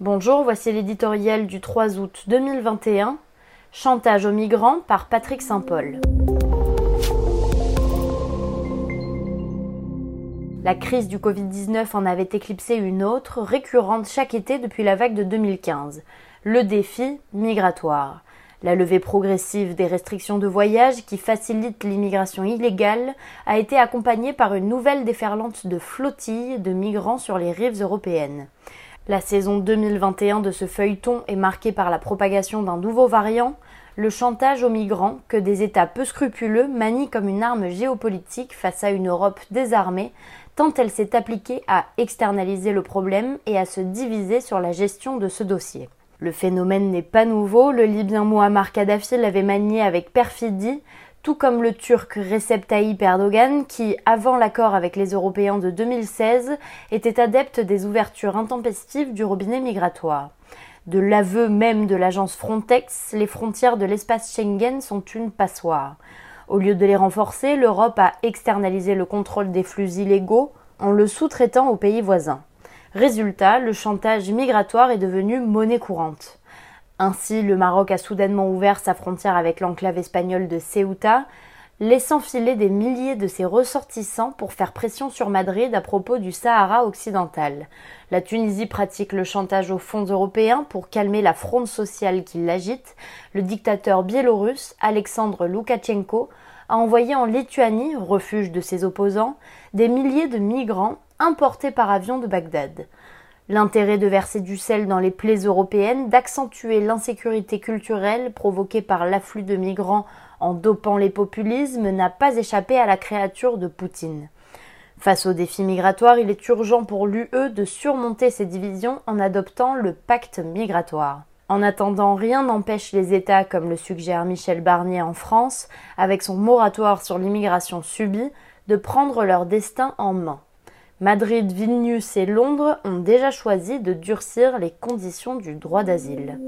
Bonjour, voici l'éditorial du 3 août 2021. Chantage aux migrants par Patrick Saint-Paul. La crise du Covid-19 en avait éclipsé une autre, récurrente chaque été depuis la vague de 2015. Le défi migratoire. La levée progressive des restrictions de voyage qui facilite l'immigration illégale a été accompagnée par une nouvelle déferlante de flottilles de migrants sur les rives européennes. La saison 2021 de ce feuilleton est marquée par la propagation d'un nouveau variant, le chantage aux migrants que des États peu scrupuleux manient comme une arme géopolitique face à une Europe désarmée, tant elle s'est appliquée à externaliser le problème et à se diviser sur la gestion de ce dossier. Le phénomène n'est pas nouveau, le Libyen Muammar Kadhafi l'avait manié avec perfidie, tout comme le Turc Recep Tayyip Erdogan qui, avant l'accord avec les Européens de 2016, était adepte des ouvertures intempestives du robinet migratoire. De l'aveu même de l'agence Frontex, les frontières de l'espace Schengen sont une passoire. Au lieu de les renforcer, l'Europe a externalisé le contrôle des flux illégaux en le sous-traitant aux pays voisins. Résultat, le chantage migratoire est devenu monnaie courante. Ainsi, le Maroc a soudainement ouvert sa frontière avec l'enclave espagnole de Ceuta, laissant filer des milliers de ses ressortissants pour faire pression sur Madrid à propos du Sahara occidental. La Tunisie pratique le chantage aux fonds européens pour calmer la fronde sociale qui l'agite. Le dictateur biélorusse Alexandre Loukachenko a envoyé en Lituanie, refuge de ses opposants, des milliers de migrants importés par avion de Bagdad. L'intérêt de verser du sel dans les plaies européennes, d'accentuer l'insécurité culturelle provoquée par l'afflux de migrants en dopant les populismes n'a pas échappé à la créature de Poutine. Face aux défis migratoires, il est urgent pour l'UE de surmonter ces divisions en adoptant le pacte migratoire. En attendant, rien n'empêche les États, comme le suggère Michel Barnier en France, avec son moratoire sur l'immigration subie, de prendre leur destin en main. Madrid, Vilnius et Londres ont déjà choisi de durcir les conditions du droit d'asile.